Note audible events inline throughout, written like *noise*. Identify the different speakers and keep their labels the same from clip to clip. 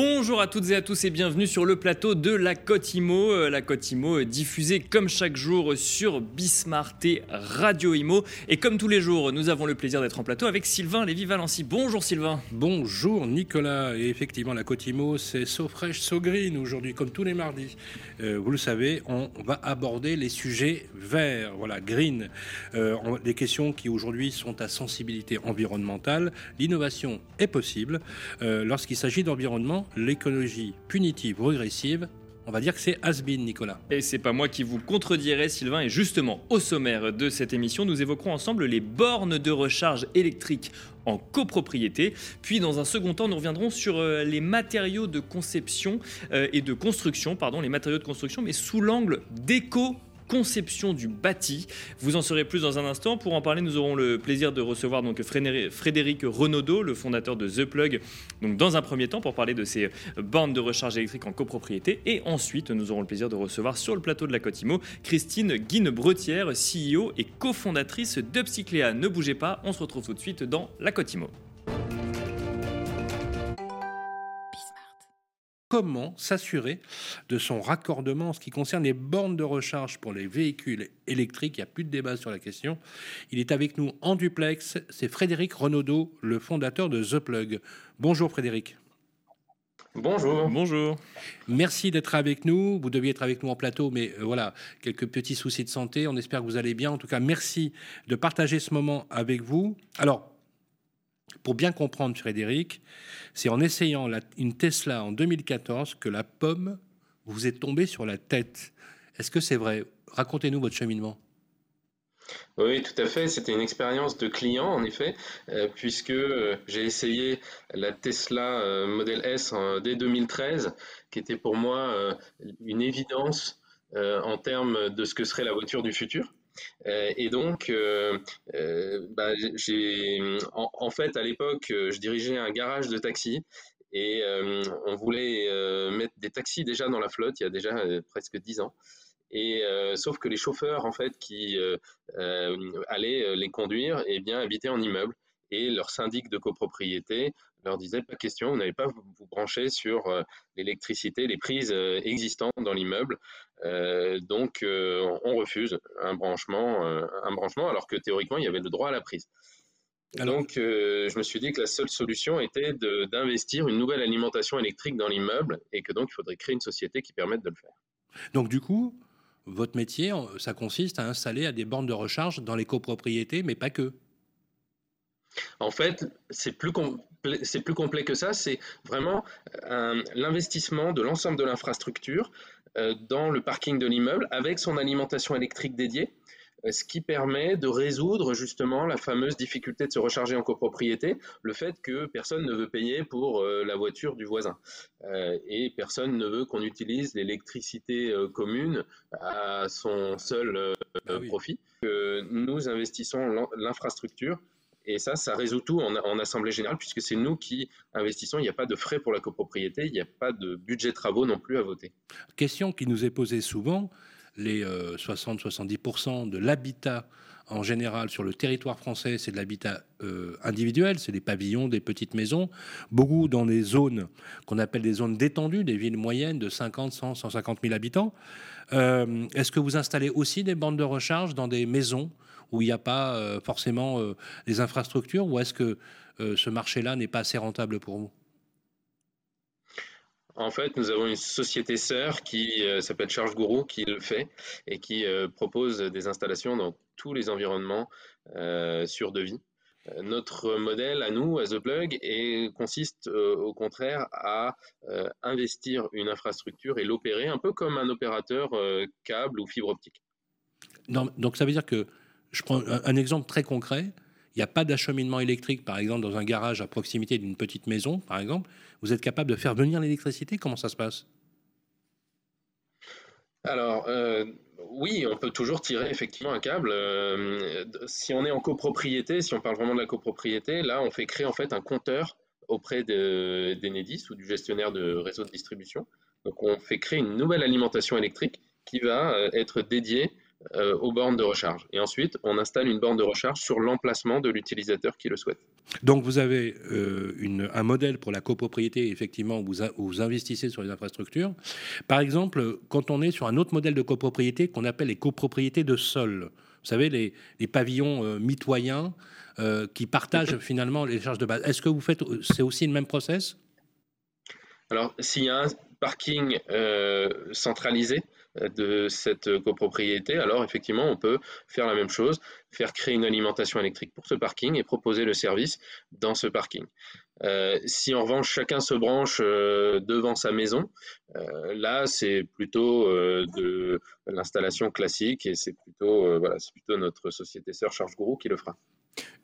Speaker 1: Bonjour à toutes et à tous et bienvenue sur le plateau de la Côte Imo. Euh, la Côte Imo diffusée comme chaque jour sur Bismart et Radio Imo. Et comme tous les jours, nous avons le plaisir d'être en plateau avec Sylvain Lévy-Valency. Bonjour Sylvain.
Speaker 2: Bonjour Nicolas. Et effectivement, la Côte Imo, c'est so fresh, so green aujourd'hui, comme tous les mardis. Euh, vous le savez, on va aborder les sujets verts, voilà, green. Euh, les questions qui aujourd'hui sont à sensibilité environnementale. L'innovation est possible lorsqu'il s'agit d'environnement l'écologie punitive ou régressive, on va dire que c'est has Nicolas.
Speaker 1: Et c'est pas moi qui vous contredirai, Sylvain. Et justement, au sommaire de cette émission, nous évoquerons ensemble les bornes de recharge électrique en copropriété. Puis, dans un second temps, nous reviendrons sur euh, les matériaux de conception euh, et de construction, pardon, les matériaux de construction, mais sous l'angle d'éco conception du bâti. Vous en saurez plus dans un instant. Pour en parler, nous aurons le plaisir de recevoir donc Frédéric Renaudot, le fondateur de The Plug, donc dans un premier temps pour parler de ces bornes de recharge électrique en copropriété. Et ensuite, nous aurons le plaisir de recevoir sur le plateau de la Cotimo Christine Guine-Bretière, CEO et cofondatrice d'Upcycléa. Ne bougez pas, on se retrouve tout de suite dans la Cotimo.
Speaker 2: Comment s'assurer de son raccordement en ce qui concerne les bornes de recharge pour les véhicules électriques. Il n'y a plus de débat sur la question. Il est avec nous en duplex. C'est Frédéric Renaudot, le fondateur de The Plug. Bonjour Frédéric.
Speaker 3: Bonjour.
Speaker 1: Bonjour.
Speaker 2: Merci d'être avec nous. Vous deviez être avec nous en plateau, mais euh, voilà, quelques petits soucis de santé. On espère que vous allez bien. En tout cas, merci de partager ce moment avec vous. Alors, pour bien comprendre, Frédéric, c'est en essayant une Tesla en 2014 que la pomme vous est tombée sur la tête. Est-ce que c'est vrai? Racontez-nous votre cheminement.
Speaker 3: Oui, tout à fait. C'était une expérience de client, en effet, euh, puisque euh, j'ai essayé la Tesla euh, Model S dès 2013, qui était pour moi une évidence en termes de ce que serait la voiture du futur. Euh, et donc, euh, euh, bah, en, fait, à l'époque, je dirigeais un garage de taxi et on voulait mettre des taxis déjà dans la flotte il y a déjà presque dix ans. Et sauf que les chauffeurs en fait qui allaient les conduire, eh bien habitaient en immeuble et leur syndic de copropriété leur disait pas question, vous n'allez pas vous brancher sur l'électricité, les prises existantes dans l'immeuble. Euh, donc, euh, on refuse un branchement, euh, un branchement, alors que théoriquement, il y avait le droit à la prise. Donc, je me suis dit que la seule solution était d'investir une nouvelle alimentation électrique dans l'immeuble et que donc il faudrait créer une société qui permette de le faire.
Speaker 2: Donc, du coup, votre métier, ça consiste à installer à des bornes de recharge dans les copropriétés, mais pas que.
Speaker 3: En fait, c'est plus, c'est plus complet que ça. C'est vraiment l'investissement de l'ensemble de l'infrastructure euh, dans le parking de l'immeuble avec son alimentation électrique dédiée, euh, ce qui permet de résoudre justement la fameuse difficulté de se recharger en copropriété, le fait que personne ne veut payer pour euh, la voiture du voisin et personne ne veut qu'on utilise l'électricité commune à son seul ah profit. nous investissons l'infrastructure et ça, ça résout tout en, assemblée générale, puisque c'est nous qui investissons. Il n'y a pas de frais pour la copropriété, il n'y a pas de budget travaux non plus à voter.
Speaker 2: Question qui nous est posée souvent les 60-70% euh, de l'habitat en général sur le territoire français, c'est de l'habitat euh, individuel, c'est des pavillons, des petites maisons, beaucoup dans des zones qu'on appelle des zones détendues, des villes moyennes de 50, 100, 150 000 habitants. Euh, est-ce que vous installez aussi des bandes de recharge dans des maisons où il n'y a pas euh, forcément euh, les infrastructures ou est-ce que euh, ce marché-là n'est pas assez rentable pour vous?
Speaker 3: En fait, nous avons une société sœur qui s'appelle Charge Guru qui le fait et qui propose des installations dans tous les environnements sur devis. Notre modèle à nous, à The Plug, et consiste au contraire à investir une infrastructure et l'opérer un peu comme un opérateur câble ou fibre optique.
Speaker 2: donc ça veut dire que je prends un, exemple très concret. Il n'y a pas d'acheminement électrique, par exemple, dans un garage à proximité d'une petite maison, par exemple. Vous êtes capable de faire venir l'électricité? Comment ça se passe?
Speaker 3: Alors, euh, oui, on peut toujours tirer effectivement un câble. Euh, si on est en copropriété, si on parle vraiment de la copropriété, là, on fait créer en fait un compteur auprès d'Enedis ou du gestionnaire de réseau de distribution. Donc, on fait créer une nouvelle alimentation électrique qui va euh, être dédiée aux bornes de recharge. Et ensuite, on installe une borne de recharge sur l'emplacement de l'utilisateur qui le souhaite.
Speaker 2: Donc vous avez un modèle pour la copropriété, effectivement, où vous, investissez sur les infrastructures. Par exemple, quand on est sur un autre modèle de copropriété qu'on appelle les copropriétés de sol, vous savez, les, pavillons mitoyens qui partagent *clears throat* finalement les charges de base. Est-ce que vous faites, c'est aussi le même process?
Speaker 3: Alors, s'il y a un parking euh, centralisé euh, de cette copropriété, alors effectivement, on peut faire la même chose, faire créer une alimentation électrique pour ce parking et proposer le service dans ce parking. Euh, si en revanche chacun se branche devant sa maison, là c'est plutôt de l'installation classique et c'est plutôt, plutôt notre société sœur Charge Guru qui le fera.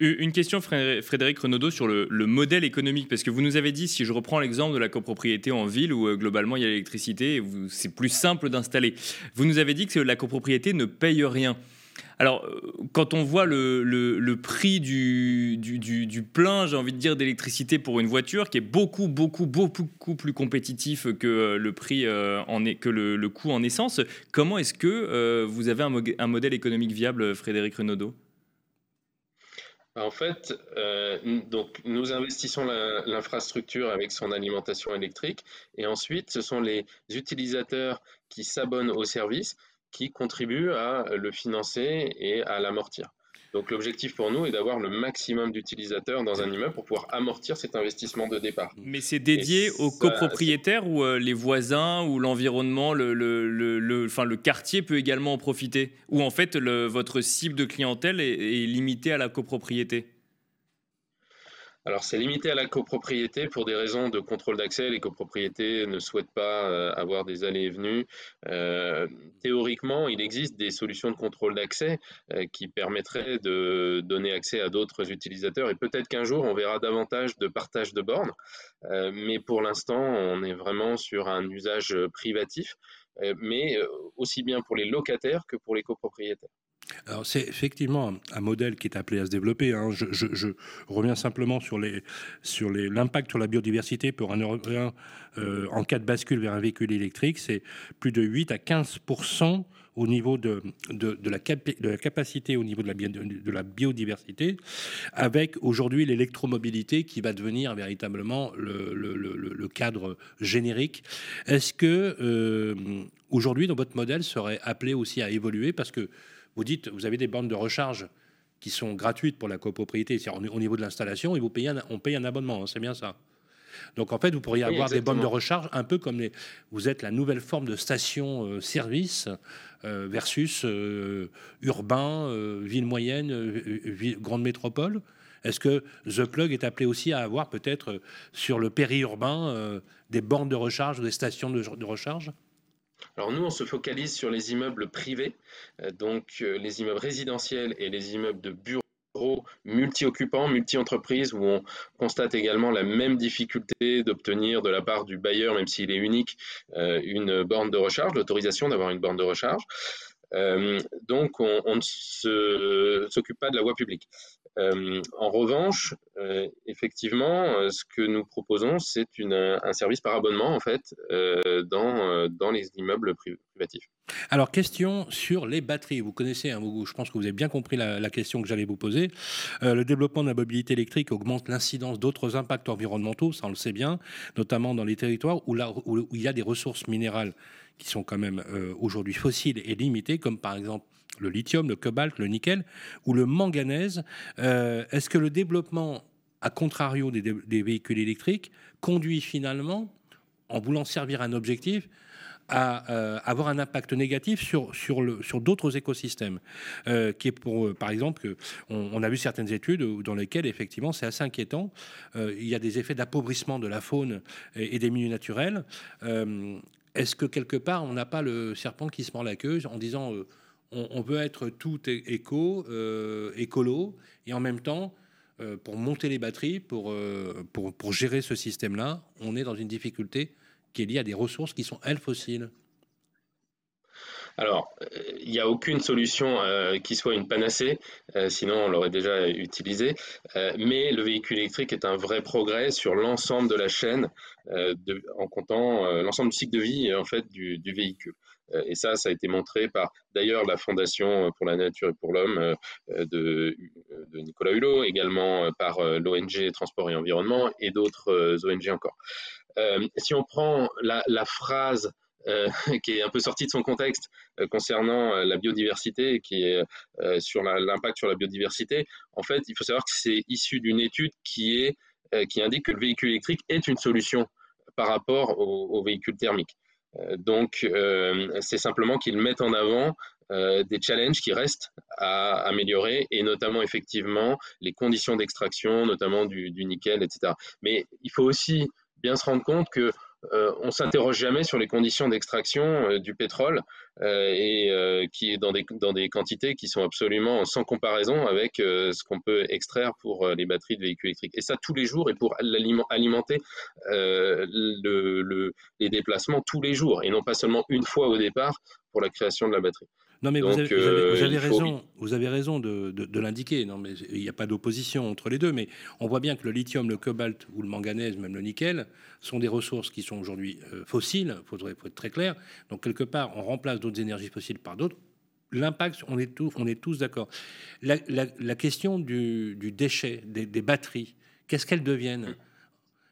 Speaker 1: Une question, Frédéric Renaudot, sur le, modèle économique, parce que vous nous avez dit, si je reprends l'exemple de la copropriété en ville où euh, globalement il y a l'électricité, c'est plus simple d'installer. Vous nous avez dit que la copropriété ne paye rien. Alors, euh, quand on voit le, prix du, plein, j'ai envie de dire, d'électricité pour une voiture, qui est beaucoup, beaucoup, beaucoup plus compétitif que euh, le prix que le, coût en essence, comment est-ce que vous avez un, un modèle économique viable, Frédéric Renaudot?
Speaker 3: En fait, euh, donc nous investissons l'infrastructure avec son alimentation électrique et ensuite ce sont les utilisateurs qui s'abonnent au service qui contribuent à le financer et à l'amortir. Donc l'objectif pour nous est d'avoir le maximum d'utilisateurs dans un immeuble pour pouvoir amortir cet investissement de départ.
Speaker 1: Mais c'est dédié aux copropriétaires ou euh, les voisins ou l'environnement, le, le, le, enfin, le quartier peut également en profiter? Ou en fait votre cible de clientèle est, est limitée à la copropriété?
Speaker 3: Alors c'est limité à la copropriété pour des raisons de contrôle d'accès. Les copropriétés ne souhaitent pas euh, avoir des allées et venues. Euh, théoriquement, il existe des solutions de contrôle d'accès euh, qui permettraient de donner accès à d'autres utilisateurs et peut-être qu'un jour on verra davantage de partage de bornes. mais pour l'instant, on est vraiment sur un usage privatif, mais aussi bien pour les locataires que pour les copropriétaires.
Speaker 2: Alors c'est effectivement un modèle qui est appelé à se développer. Hein. Je, reviens simplement sur l'impact sur la biodiversité pour un Européen euh, en cas de bascule vers un véhicule électrique, c'est plus de 8 à 15% au niveau de, la capacité au niveau de la, biodiversité, avec aujourd'hui l'électromobilité qui va devenir véritablement le, cadre générique. Est-ce que euh, aujourd'hui, votre modèle, serait appelé aussi à évoluer? Parce que vous dites, vous avez des bandes de recharge qui sont gratuites pour la copropriété, c'est-à-dire au niveau de l'installation, et vous payez on paye un abonnement, hein, c'est bien ça. Donc en fait, vous pourriez avoir des bornes de recharge un peu comme les, vous êtes la nouvelle forme de station-service euh, versus euh, urbain, euh, ville moyenne, grande métropole. Est-ce que The Plug est appelé aussi à avoir peut-être sur le périurbain des bornes de recharge ou des stations de recharge?
Speaker 3: Alors nous, on se focalise sur les immeubles privés, euh, donc euh, les immeubles résidentiels et les immeubles de bureaux multi-occupants, multi-entreprises, où on constate également la même difficulté d'obtenir de la part du bailleur, même s'il est unique, euh, une borne de recharge, l'autorisation d'avoir une borne de recharge. donc on, ne s'occupe pas de la voie publique. Euh, en revanche, euh, effectivement, euh, ce que nous proposons, c'est un service par abonnement en fait dans, dans les immeubles privatifs.
Speaker 2: Alors, question sur les batteries. Vous connaissez, hein, je pense que vous avez bien compris la, question que j'allais vous poser. le développement de la mobilité électrique augmente l'incidence d'autres impacts environnementaux, ça on le sait bien, notamment dans les territoires où, il y a des ressources minérales qui sont quand même aujourd'hui fossiles et limitées, comme par exemple le lithium, le cobalt, le nickel ou le manganèse. Euh, est-ce que le développement, à contrario des, véhicules électriques, conduit finalement, en voulant servir un objectif, à euh, avoir un impact négatif sur, sur, sur d'autres écosystèmes. Euh, qui est pour, par exemple, on, a vu certaines études dans lesquelles, effectivement, c'est assez inquiétant. il y a des effets d'appauvrissement de la faune et des milieux naturels. Est-ce que quelque part, on n'a pas le serpent qui se mord la queue en disant on, veut être tout éco, euh, écolo, et en même temps, euh, pour monter les batteries, euh, pour, pour, gérer ce système-là, on est dans une difficulté qui est liée à des ressources qui sont, elles, fossiles.
Speaker 3: Alors, il n'y a aucune solution qui soit une panacée, sinon on l'aurait déjà utilisé. mais le véhicule électrique est un vrai progrès sur l'ensemble de la chaîne, en comptant l'ensemble du cycle de vie en fait du véhicule. et ça, ça a été montré par d'ailleurs la Fondation pour la nature et pour l'homme de, Nicolas Hulot, également par l'ONG Transport et Environnement et d'autres ONG encore. si on prend la phrase euh, *laughs* qui est un peu sorti de son contexte euh, concernant euh, la biodiversité, qui est sur l'impact sur la biodiversité. En fait, il faut savoir que c'est issu d'une étude qui, est, qui indique que le véhicule électrique est une solution par rapport au, véhicule thermique. donc, c'est simplement qu'ils mettent en avant des challenges qui restent à améliorer et notamment effectivement les conditions d'extraction, notamment du, nickel, etc. Mais il faut aussi bien se rendre compte que on s'interroge jamais sur les conditions d'extraction euh, du pétrole euh, et qui est dans des, quantités qui sont absolument sans comparaison avec ce qu'on peut extraire pour les batteries de véhicules électriques. Et ça tous les jours et pour alimenter le, les déplacements tous les jours et non pas seulement une fois au départ pour la création de la batterie.
Speaker 2: Non, mais vous avez, euh, raison, vous avez raison de, l'indiquer. Non, mais il n'y a pas d'opposition entre les deux. Mais on voit bien que le lithium, le cobalt ou le manganèse, même le nickel, sont des ressources qui sont aujourd'hui euh, fossiles. Il faudrait être très clair. Donc quelque part, on remplace d'autres énergies fossiles par d'autres. L'impact, on est tous, on est tous d'accord. La, question du, déchet, des, batteries, qu'est-ce qu'elles deviennent?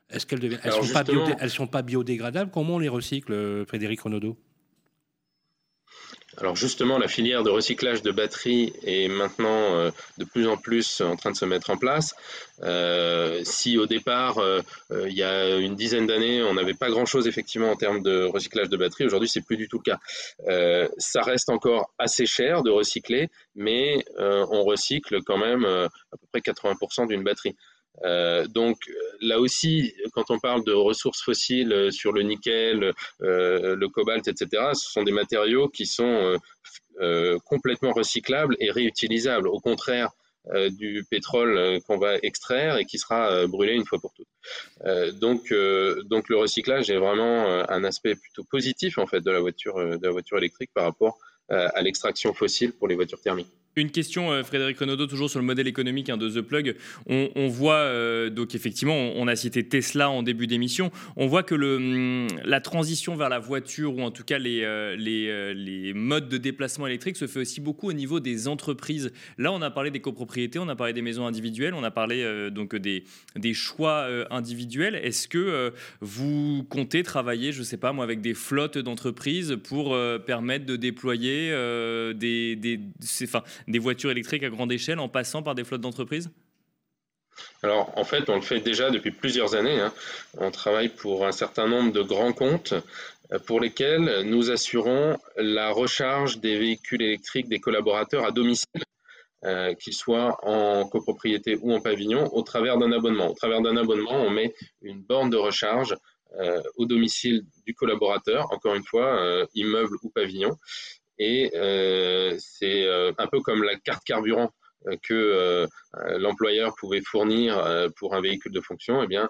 Speaker 2: Est-ce qu'elles deviennent Elles ne sont, pas biodégradables? Comment on les recycle, Frédéric Renaudot?
Speaker 3: Alors justement, la filière de recyclage de batteries est maintenant euh, de plus en plus en train de se mettre en place. Euh, si au départ, euh, il y a une dizaine d'années, on n'avait pas grand-chose effectivement en termes de recyclage de batteries, aujourd'hui c'est plus du tout le cas. ça reste encore assez cher de recycler, mais on recycle quand même à peu près 80% d'une batterie. Euh, donc là aussi, quand on parle de ressources fossiles euh, sur le nickel, euh, le cobalt, etc., ce sont des matériaux qui sont complètement recyclables et réutilisables, au contraire du pétrole qu'on va extraire et qui sera brûlé une fois pour toutes. donc, donc le recyclage est vraiment un aspect plutôt positif en fait de la voiture, de la voiture électrique par rapport à l'extraction fossile pour les voitures thermiques.
Speaker 1: Une question, euh, Frédéric Renaudot, toujours sur le modèle économique hein, de The Plug. On, voit, euh, donc effectivement, on, a cité Tesla en début d'émission. On voit que hum, la transition vers la voiture, ou en tout cas les, euh, les, modes de déplacement électrique, se fait aussi beaucoup au niveau des entreprises. Là, on a parlé des copropriétés, on a parlé des maisons individuelles, on a parlé donc des, des choix individuels. Est-ce que vous comptez travailler, je ne sais pas moi, avec des flottes d'entreprises pour permettre de déployer des, des, enfin, des voitures électriques à grande échelle en passant par des flottes d'entreprises
Speaker 3: alors, en fait, on le fait déjà depuis plusieurs années. Hein. On travaille pour un certain nombre de grands comptes euh, pour lesquels nous assurons la recharge des véhicules électriques des collaborateurs à domicile, euh, qu'ils soient en copropriété ou en pavillon, au travers d'un abonnement. Au travers d'un abonnement, on met une borne de recharge euh, au domicile du collaborateur, encore une fois, immeuble ou pavillon. Et euh, c'est euh, un peu comme la carte carburant euh, que l'employeur pouvait fournir pour un véhicule de fonction, eh bien,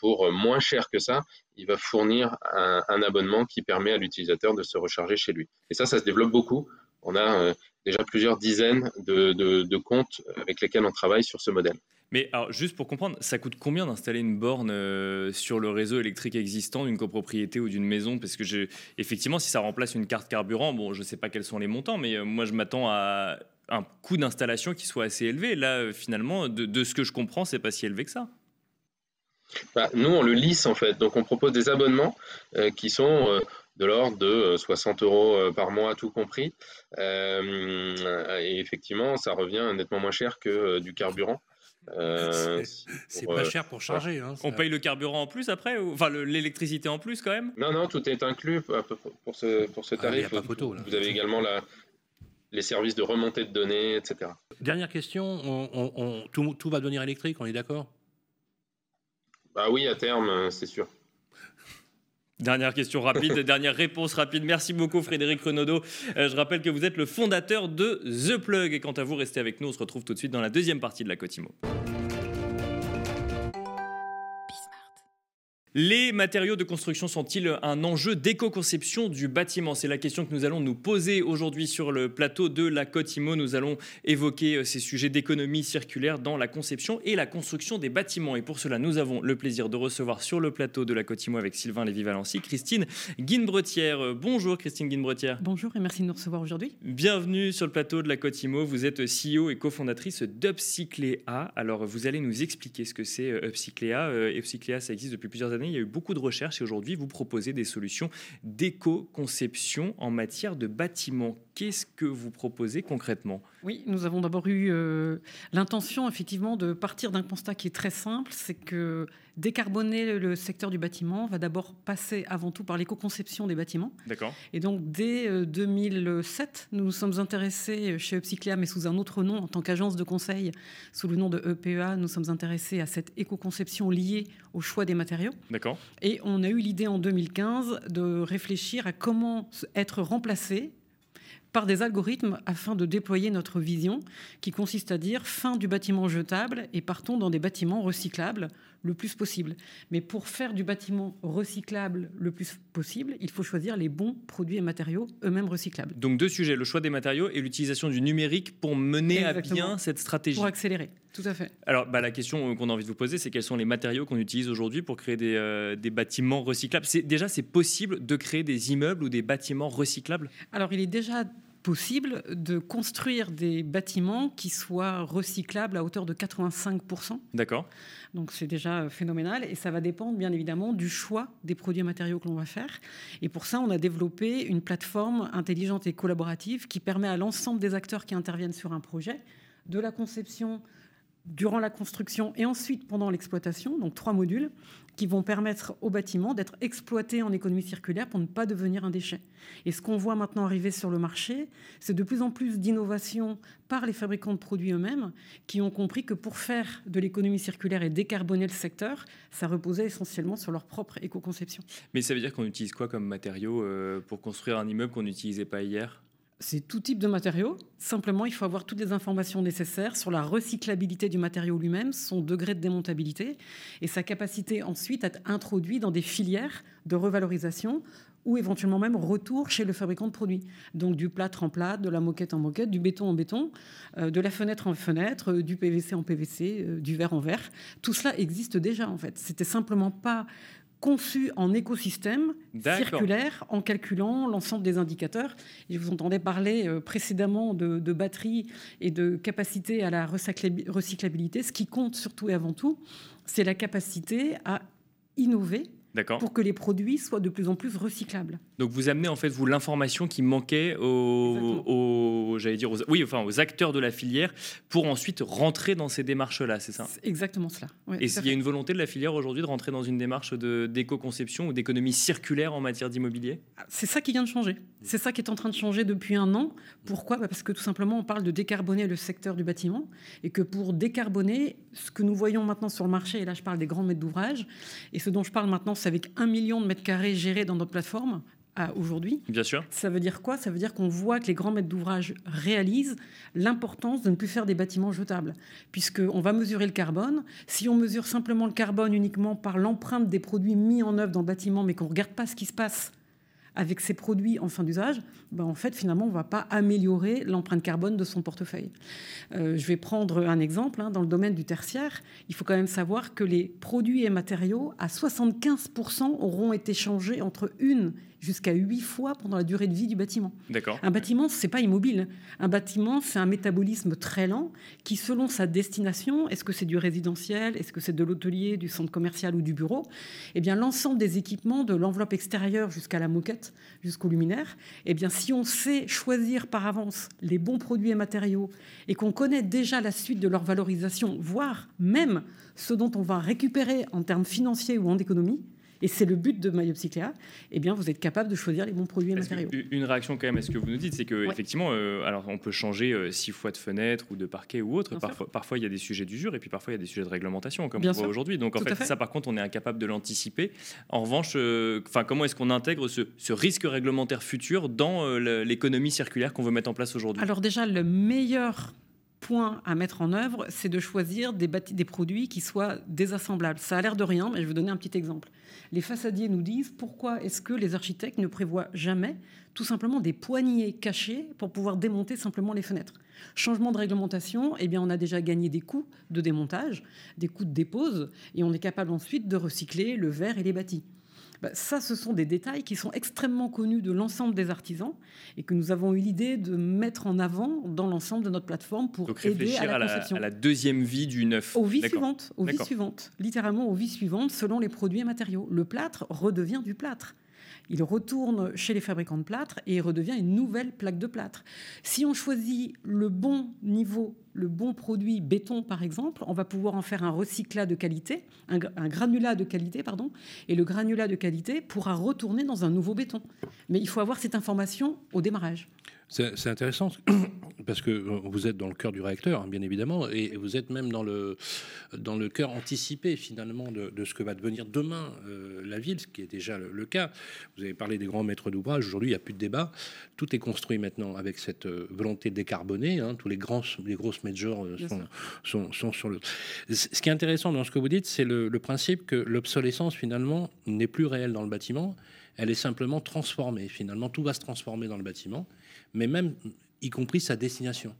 Speaker 3: pour moins cher que ça, il va fournir un, abonnement qui permet à l'utilisateur de se recharger chez lui. Et ça, ça se développe beaucoup. On a déjà plusieurs dizaines de comptes avec lesquels on travaille sur ce modèle.
Speaker 1: Mais alors, juste pour comprendre, ça coûte combien d'installer une borne euh, sur le réseau électrique existant d'une copropriété ou d'une maison? Parce que effectivement, si ça remplace une carte carburant, bon, je ne sais pas quels sont les montants, mais euh, moi, je m'attends à un coût d'installation qui soit assez élevé. Là, euh, finalement, de, ce que je comprends, c'est pas si élevé que ça.
Speaker 3: Bah, nous, on le lisse en fait. Donc, on propose des abonnements qui sont de l'ordre de 60 euros par mois, tout compris. et effectivement, ça revient nettement moins cher que du carburant.
Speaker 2: Euh, c'est pas euh, cher pour charger. Hein,
Speaker 1: on paye le carburant en plus après Enfin, l'électricité en plus quand même?
Speaker 3: Non, non, tout est inclus pour ce, pour ce ah, tarif.
Speaker 2: pas photo,
Speaker 3: Vous avez également la, les services de remontée de données, etc.
Speaker 2: Dernière question, on, tout, tout, va devenir électrique, on est d'accord?
Speaker 3: Bah oui, à terme, c'est sûr.
Speaker 1: Dernière question rapide, *laughs* dernière réponse rapide. Merci beaucoup Frédéric Renaudot. Euh, je rappelle que vous êtes le fondateur de The Plug. Et quant à vous, restez avec nous. On se retrouve tout de suite dans la deuxième partie de la Cotimo. Les matériaux de construction sont-ils un enjeu d'éco-conception du bâtiment? C'est la question que nous allons nous poser aujourd'hui sur le plateau de la Côte Imo. Nous allons évoquer euh, ces sujets d'économie circulaire dans la conception et la construction des bâtiments. Et pour cela, nous avons le plaisir de recevoir sur le plateau de la Côte Imo avec Sylvain Lévy-Valency, Christine Guinbretière. Bonjour Christine Guinbretière.
Speaker 4: Bonjour et merci de nous recevoir aujourd'hui.
Speaker 1: Bienvenue sur le plateau de la Côte Imo. Vous êtes CEO et cofondatrice d'Upcycléa. Alors vous allez nous expliquer ce que c'est euh, Upcycléa. Euh, Upcycléa, ça existe depuis plusieurs il y a eu beaucoup de recherches et aujourd'hui, vous proposez des solutions d'éco-conception en matière de bâtiments. Qu'est-ce que vous proposez concrètement?
Speaker 4: Oui, nous avons d'abord eu euh, l'intention, effectivement, de partir d'un constat qui est très simple, c'est que décarboner le secteur du bâtiment va d'abord passer avant tout par l'éco-conception des bâtiments.
Speaker 1: D'accord.
Speaker 4: Et donc, dès 2007, euh, nous nous sommes intéressés chez Upcyclea, mais sous un autre nom, en tant qu'agence de conseil, sous le nom de EPEA, nous sommes intéressés à cette éco-conception liée au choix des matériaux.
Speaker 1: D'accord.
Speaker 4: Et on a eu l'idée en 2015 de réfléchir à comment être remplacé par des algorithmes afin de déployer notre vision qui consiste à dire fin du bâtiment jetable et partons dans des bâtiments recyclables le plus possible. Mais pour faire du bâtiment recyclable le plus possible, il faut choisir les bons produits et matériaux eux-mêmes recyclables.
Speaker 1: Donc deux sujets, le choix des matériaux et l'utilisation du numérique pour mener à bien cette stratégie.
Speaker 4: Pour accélérer, tout à fait.
Speaker 1: Alors bah, la question qu'on a envie de vous poser, c'est quels sont les matériaux qu'on utilise aujourd'hui pour créer des, euh, des bâtiments recyclables? Déjà, c'est possible de créer des immeubles ou des bâtiments recyclables?
Speaker 4: Alors il est déjà possible de construire des bâtiments qui soient recyclables à hauteur de 85%.
Speaker 1: D'accord.
Speaker 4: Donc c'est déjà phénoménal et ça va dépendre bien évidemment du choix des produits et matériaux que l'on va faire. Et pour ça, on a développé une plateforme intelligente et collaborative qui permet à l'ensemble des acteurs qui interviennent sur un projet, de la conception durant la construction et ensuite pendant l'exploitation, donc trois modules, qui vont permettre au bâtiment d'être exploité en économie circulaire pour ne pas devenir un déchet. Et ce qu'on voit maintenant arriver sur le marché, c'est de plus en plus d'innovations par les fabricants de produits eux-mêmes qui ont compris que pour faire de l'économie circulaire et décarboner le secteur, ça reposait essentiellement sur leur propre éco-conception.
Speaker 1: Mais ça veut dire qu'on utilise quoi comme matériaux euh, pour construire un immeuble qu'on n'utilisait pas hier?
Speaker 4: C'est tout type de matériaux. Simplement, il faut avoir toutes les informations nécessaires sur la recyclabilité du matériau lui-même, son degré de démontabilité et sa capacité ensuite à être introduit dans des filières de revalorisation ou éventuellement même retour chez le fabricant de produits. Donc du plâtre en plâtre, de la moquette en moquette, du béton en béton, euh, de la fenêtre en fenêtre, euh, du PVC en PVC, euh, du verre en verre. Tout cela existe déjà en fait. C'était simplement pas conçu en écosystème circulaire en calculant l'ensemble des indicateurs. je vous entendais parler euh, précédemment de, de batterie et de capacité à la recyclabilité. Ce qui compte surtout et avant tout, c'est la capacité à innover pour que les produits soient de plus en plus recyclables.
Speaker 1: Donc vous amenez en fait vous l'information qui manquait aux, j'allais dire oui enfin aux acteurs de la filière pour ensuite rentrer dans ces démarches là, c'est ça?
Speaker 4: Exactement cela.
Speaker 1: Et s'il y a une volonté de la filière aujourd'hui de rentrer dans une démarche d'éco-conception ou d'économie circulaire en matière d'immobilier?
Speaker 4: Ah, C'est ça qui vient de changer. C'est ça qui est en train de changer depuis un an. Pourquoi? Bah, Parce que tout simplement on parle de décarboner le secteur du bâtiment et que pour décarboner ce que nous voyons maintenant sur le marché et là je parle des grands maîtres d'ouvrage et ce dont je parle maintenant avec un million de mètres carrés gérés dans notre plateforme aujourd'hui.
Speaker 1: Bien sûr.
Speaker 4: Ça veut dire quoi? Ça veut dire qu'on voit que les grands maîtres d'ouvrage réalisent l'importance de ne plus faire des bâtiments jetables, puisqu'on va mesurer le carbone. Si on mesure simplement le carbone uniquement par l'empreinte des produits mis en œuvre dans le bâtiment, mais qu'on ne regarde pas ce qui se passe avec ces produits en fin d'usage, ben en fait, finalement, on ne va pas améliorer l'empreinte carbone de son portefeuille. Euh, je vais prendre un exemple. Hein. dans le domaine du tertiaire, il faut quand même savoir que les produits et matériaux, à 75%, auront été changés entre une jusqu'à huit fois pendant la durée de vie du bâtiment. Un bâtiment, c'est pas immobile. Un bâtiment, c'est un métabolisme très lent qui, selon sa destination, est-ce que c'est du résidentiel, est-ce que c'est de l'hôtelier, du centre commercial ou du bureau, eh bien l'ensemble des équipements, de l'enveloppe extérieure jusqu'à la moquette, jusqu'au luminaire, eh bien si on sait choisir par avance les bons produits et matériaux et qu'on connaît déjà la suite de leur valorisation, voire même ce dont on va récupérer en termes financiers ou en économie, et c'est le but de MyOpsycléa, eh bien, vous êtes capable de choisir les bons produits et matériaux.
Speaker 1: Une réaction quand même à ce que vous nous dites, c'est que effectivement, euh, alors on peut changer euh, six fois de fenêtre ou de parquet ou autre. Parfois, parfois, il y a des sujets d'usure et puis parfois il y a des sujets de réglementation, comme on voit aujourd'hui. Donc en fait, ça, par contre, on est incapable de l'anticiper. En revanche, euh, enfin, comment est-ce qu'on intègre ce, ce, risque réglementaire futur dans l'économie circulaire qu'on veut mettre en place aujourd'hui?
Speaker 4: Alors déjà, le meilleur point à mettre en œuvre, c'est de choisir des, des produits qui soient désassemblables. Ça a l'air de rien, mais je vais donner un petit exemple. Les façadiers nous disent pourquoi est-ce que les architectes ne prévoient jamais tout simplement des poignées cachées pour pouvoir démonter simplement les fenêtres? Changement de réglementation, eh bien, on a déjà gagné des coûts de démontage, des coûts de dépose, et on est capable ensuite de recycler le verre et les bâtis. Bah, ça, ce sont des détails qui sont extrêmement connus de l'ensemble des artisans et que nous avons eu l'idée de mettre en avant dans l'ensemble de notre plateforme pour aider à la, conception.
Speaker 1: À la, deuxième vie du neuf.
Speaker 4: Aux vies suivantes, aux vies suivantes, littéralement aux vies suivantes selon les produits et matériaux. Le plâtre redevient du plâtre il retourne chez les fabricants de plâtre et redevient une nouvelle plaque de plâtre. Si on choisit le bon niveau, le bon produit béton par exemple, on va pouvoir en faire un recyclat de qualité, un, granulat de qualité, pardon, et le granulat de qualité pourra retourner dans un nouveau béton. Mais il faut avoir cette information au démarrage.
Speaker 2: C'est intéressant *clears throat* parce que euh, vous êtes dans le cœur du réacteur, hein, bien évidemment, et vous êtes même dans le, dans le cœur anticipé finalement de, ce que va devenir demain euh, la ville, ce qui est déjà le, cas. Vous avez parlé des grands maîtres d'ouvrage, aujourd'hui il n'y a plus de débat, tout est construit maintenant avec cette euh, volonté de décarboner, hein. tous les, grands, les grosses majors sont, sont, sur le... Ce qui est intéressant dans ce que vous dites, c'est le, le principe que l'obsolescence finalement n'est plus réelle dans le bâtiment, elle est simplement transformée. Finalement, tout va se transformer dans le bâtiment mais même y compris sa destination.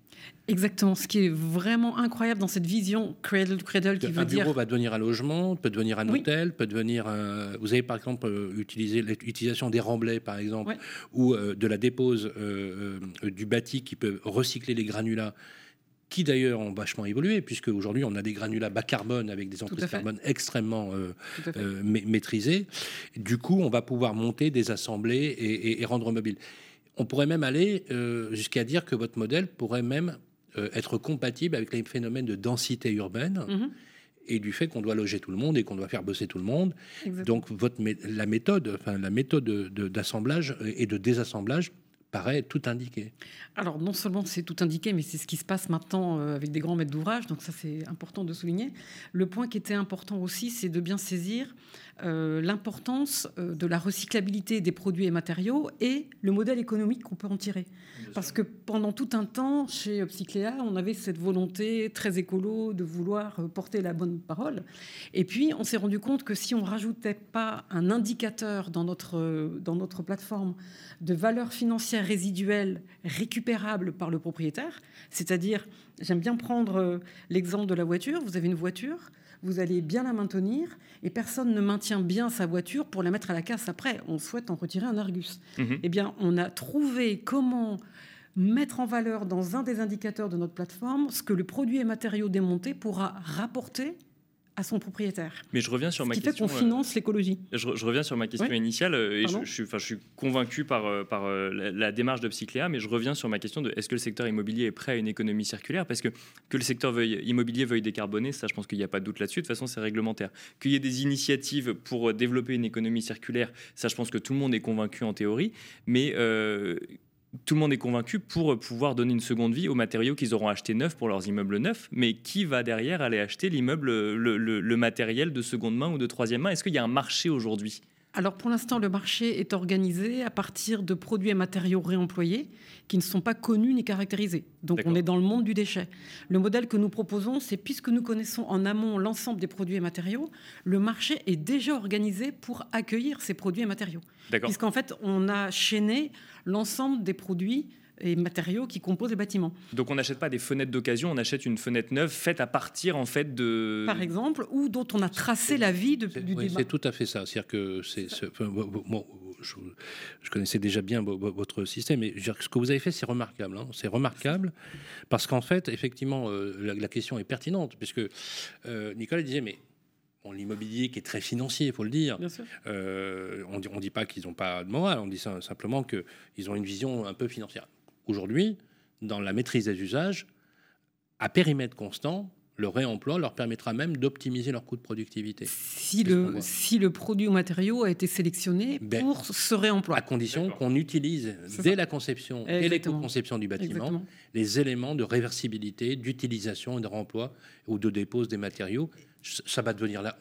Speaker 4: Exactement. Ce qui est vraiment incroyable dans cette vision cradle to cradle, qui
Speaker 2: veut dire un bureau va devenir un logement, peut devenir un hôtel, peut devenir. Un... Vous avez par exemple euh, utilisé l'utilisation des remblais, par exemple, ou euh, de la dépose euh, du bâti qui peut recycler les granulats qui d'ailleurs ont vachement évolué, puisque aujourd'hui on a des granulats bas carbone avec des emprises carbone extrêmement maîtrisées. Du coup, on va pouvoir monter, désassembler et, et rendre mobile. On pourrait même aller euh, jusqu'à dire que votre modèle pourrait même euh, être compatible avec les phénomènes de densité urbaine. Mhm. et du fait qu'on doit loger tout le monde et qu'on doit faire bosser tout le monde. Donc votre, la méthode, enfin, la méthode d'assemblage et de désassemblage paraît tout indiqué.
Speaker 4: Alors non seulement c'est tout indiqué, mais c'est ce qui se passe maintenant euh, avec des grands maîtres d'ouvrage, donc ça c'est important de souligner. Le point qui était important aussi, c'est de bien saisir euh, l'importance euh, de la recyclabilité des produits et matériaux et le modèle économique qu'on peut en tirer. Parce que pendant tout un temps, chez Psycléa, on avait cette volonté très écolo de vouloir porter la bonne parole. Et puis on s'est rendu compte que si on rajoutait pas un indicateur dans notre, dans notre plateforme de valeur financière résiduelle récupérable par le propriétaire. C'est-à-dire, j'aime bien prendre euh, l'exemple de la voiture. Vous avez une voiture, vous allez bien la maintenir et personne ne maintient bien sa voiture pour la mettre à la casse après. On souhaite en retirer un Argus. Mhm. Eh bien, on a trouvé comment mettre en valeur dans un des indicateurs de notre plateforme ce que le produit et matériaux démontés pourra rapporter à son propriétaire.
Speaker 1: Mais je reviens sur ma
Speaker 4: qui
Speaker 1: question.
Speaker 4: fait qu'on finance l'écologie.
Speaker 1: Je, reviens sur ma question initiale euh, et je, suis, enfin, je suis convaincu par, euh, par euh, la, démarche de Psycléa, mais je reviens sur ma question de est-ce que le secteur immobilier est prêt à une économie circulaire? Parce que que le secteur veuille, immobilier veuille décarboner, ça je pense qu'il n'y a pas de doute là-dessus, de toute façon c'est réglementaire. Qu'il y ait des initiatives pour développer une économie circulaire, ça je pense que tout le monde est convaincu en théorie, mais tout le monde est convaincu pour pouvoir donner une seconde vie aux matériaux qu'ils auront achetés neufs pour leurs immeubles neufs. Mais qui va derrière aller acheter l'immeuble, le, matériel de seconde main ou de troisième main? Est-ce qu'il y a un marché aujourd'hui?
Speaker 4: Alors pour l'instant, le marché est organisé à partir de produits et matériaux réemployés qui ne sont pas connus ni caractérisés. Donc on est dans le monde du déchet. Le modèle que nous proposons, c'est puisque nous connaissons en amont l'ensemble des produits et matériaux, le marché est déjà organisé pour accueillir ces produits et matériaux. Puisqu'en fait, on a chaîné l'ensemble des produits et matériaux qui composent les bâtiments.
Speaker 1: Donc on n'achète pas des fenêtres d'occasion, on achète une fenêtre neuve faite à partir en fait de...
Speaker 4: Par exemple, ou dont on a tracé la vie de, du
Speaker 2: oui, C'est tout à fait ça. C'est-à-dire que c'est, je, connaissais déjà bien votre système, mais ce que vous avez fait, c'est remarquable. Hein. C'est remarquable parce qu'en fait, effectivement, euh, la, question est pertinente, puisque euh, Nicolas disait, mais l'immobilier qui est très financier, il faut le dire. Euh, on ne dit pas qu'ils n'ont pas de morale, on dit simplement qu'ils ont une vision un peu financière. Aujourd'hui, dans la maîtrise des usages, à périmètre constant, le réemploi leur permettra même d'optimiser leur coût de productivité.
Speaker 4: Si le, si le produit ou matériau a été sélectionné ben, pour ce réemploi.
Speaker 2: À condition qu'on utilise dès la conception et l'éco-conception du bâtiment les éléments de réversibilité, d'utilisation et de réemploi ou de dépose des matériaux. Ça va devenir là.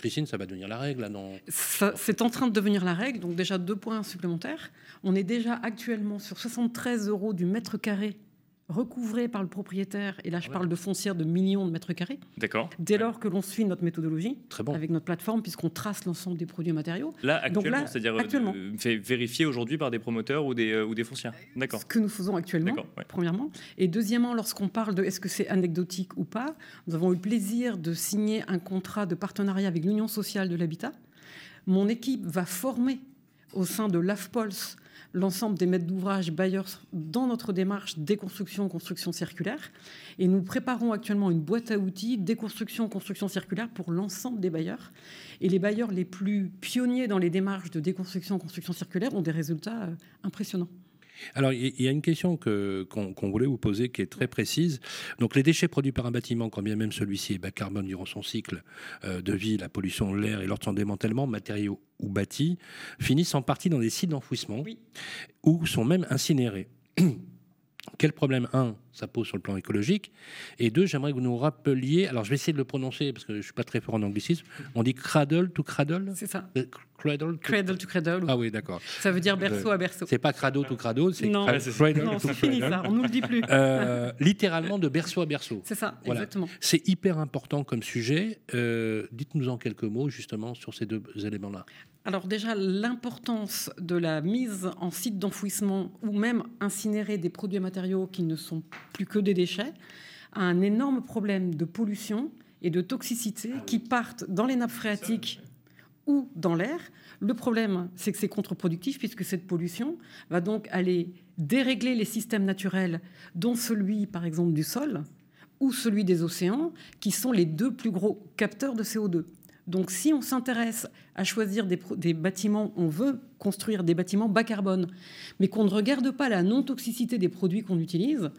Speaker 2: Christine, ça va devenir la règle.
Speaker 4: C'est en train de devenir la règle. Donc déjà deux points supplémentaires. On est déjà actuellement sur 73 euros du mètre carré recouvrée par le propriétaire, et là je
Speaker 1: Ah ouais.
Speaker 4: parle de foncières de millions de mètres carrés,
Speaker 1: D'accord.
Speaker 4: dès lors que l'on suit notre méthodologie
Speaker 2: Très bon.
Speaker 4: avec notre plateforme, puisqu'on trace l'ensemble des produits et matériaux.
Speaker 1: Là,
Speaker 4: Donc
Speaker 1: actuellement,
Speaker 4: là,
Speaker 1: c'est-à-dire euh,
Speaker 4: actuellement.
Speaker 1: fait vérifier aujourd'hui par des promoteurs ou des, euh, ou des foncières. D'accord.
Speaker 4: Ce que nous faisons actuellement,
Speaker 1: ouais.
Speaker 4: premièrement. Et deuxièmement, lorsqu'on parle de est-ce que c'est anecdotique ou pas, nous avons eu le plaisir de signer un contrat de partenariat avec l'Union sociale de l'habitat. Mon équipe va former au sein de l'AFPOLS l'ensemble des maîtres d'ouvrage bailleurs dans notre démarche déconstruction, construction circulaire. Et nous préparons actuellement une boîte à outils déconstruction, construction circulaire pour l'ensemble des bailleurs. Et les bailleurs les plus pionniers dans les démarches de déconstruction, construction circulaire ont des résultats euh, impressionnants.
Speaker 2: Alors, il y a une question que- qu'on qu'on voulait vous poser qui est très précise. Donc, les déchets produits par un bâtiment, quand bien même celui-ci est bas carbone durant son cycle euh, de vie, la pollution de l'air et lors de son démantèlement, matériaux ou bâtis, finissent en partie dans des sites d'enfouissement
Speaker 4: Oui.
Speaker 2: ou sont même incinérés. *clears throat* Quel problème, un, ça pose sur le plan écologique Et deux, j'aimerais que vous nous rappeliez, alors je vais essayer de le prononcer parce que je ne suis pas très fort en anglicisme, on dit cradle to cradle
Speaker 4: C'est ça.
Speaker 2: Euh, Cradle to-
Speaker 4: Cradle to cradle.
Speaker 2: Ah oui, d'accord.
Speaker 4: Ça veut dire berceau à berceau.
Speaker 2: C'est pas crado to crado, c'est
Speaker 4: Non.
Speaker 2: cradle
Speaker 4: Non,
Speaker 2: to
Speaker 4: c'est fini
Speaker 2: cradle.
Speaker 4: ça, on nous le dit plus.
Speaker 2: Euh, littéralement de berceau à berceau.
Speaker 4: C'est ça,
Speaker 2: Voilà.
Speaker 4: exactement.
Speaker 2: C'est hyper important comme sujet. Euh, Dites-nous en quelques mots justement sur ces deux éléments-là.
Speaker 4: Alors déjà, l'importance de la mise en site d'enfouissement ou même incinérer des produits et matériaux qui ne sont plus que des déchets a un énorme problème de pollution et de toxicité qui partent dans les nappes phréatiques ou dans l'air. Le problème, c'est que c'est contre-productif puisque cette pollution va donc aller dérégler les systèmes naturels, dont celui, par exemple, du sol ou celui des océans, qui sont les deux plus gros capteurs de CO2. Donc si on s'intéresse à choisir des, des bâtiments, on veut construire des bâtiments bas carbone, mais qu'on ne regarde pas la non-toxicité des produits qu'on utilise,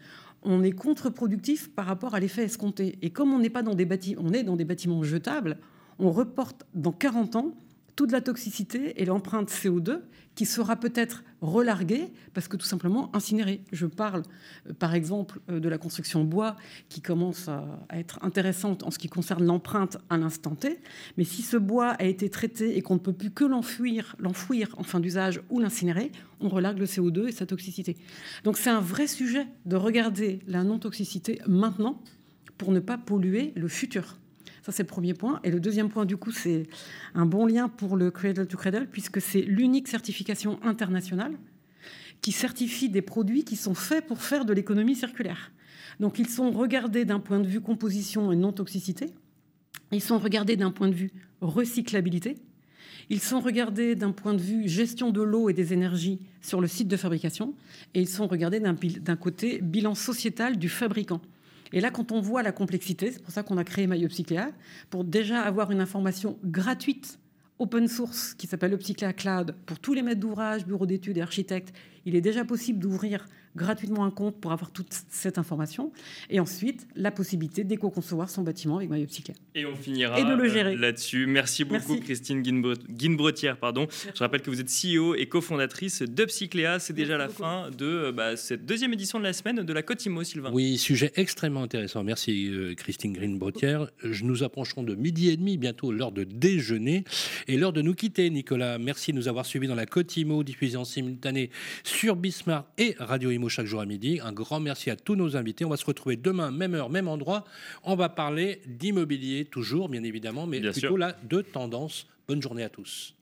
Speaker 4: on est contre-productif par rapport à l'effet escompté. Et comme on n'est pas dans des on est dans des bâtiments jetables, on reporte dans 40 ans toute la toxicité et l'empreinte CO2 qui sera peut-être relarguée parce que tout simplement incinérée. Je parle euh, par exemple euh, de la construction bois qui commence à, être intéressante en ce qui concerne l'empreinte à l'instant T, mais si ce bois a été traité et qu'on ne peut plus que l'enfouir, l'enfouir en fin d'usage ou l'incinérer, on relargue le CO2 et sa toxicité. Donc c'est un vrai sujet de regarder la non-toxicité maintenant pour ne pas polluer le futur. Ça, c'est le premier point. Et le deuxième point, du coup, c'est un bon lien pour le Cradle to Cradle, puisque c'est l'unique certification internationale qui certifie des produits qui sont faits pour faire de l'économie circulaire. Donc, ils sont regardés d'un point de vue composition et non-toxicité. Ils sont regardés d'un point de vue recyclabilité. Ils sont regardés d'un point de vue gestion de l'eau et des énergies sur le site de fabrication. Et ils sont regardés d'un côté bilan sociétal du fabricant. Et là, quand on voit la complexité, c'est pour ça qu'on a créé MyUpcyclea, pour déjà avoir une information gratuite, open source, qui s'appelle Upcyclea Cloud, pour tous les maîtres d'ouvrage, bureaux d'études et architectes. Il est déjà possible d'ouvrir gratuitement un compte pour avoir toute cette information. Et ensuite, la possibilité d'éco-concevoir son bâtiment avec MyUpcyclea.
Speaker 1: Et on finira
Speaker 4: Et de le
Speaker 1: euh,
Speaker 4: gérer.
Speaker 1: là-dessus. Merci beaucoup,
Speaker 4: Merci.
Speaker 1: Christine Guinbre- Guinbretière. Pardon. Je rappelle que vous êtes CEO et cofondatrice d'Upcyclea. C'est déjà la
Speaker 4: Merci
Speaker 1: fin de euh, bah, cette deuxième édition de la semaine de la Cotimo, Sylvain.
Speaker 2: Oui, sujet extrêmement intéressant. Merci euh, Christine Green-Bretière. Je nous approcherons de midi et demi, bientôt l'heure de déjeuner et l'heure de nous quitter. Nicolas, merci de nous avoir suivis dans la Cotimo, diffusée en simultané sur Bismarck et Radio Imo chaque jour à midi. Un grand merci à tous nos invités. On va se retrouver demain, même heure, même endroit. On va parler d'immobilier, toujours, bien évidemment, mais
Speaker 1: Bien
Speaker 2: plutôt
Speaker 1: sûr.
Speaker 2: là de tendance. Bonne journée à tous.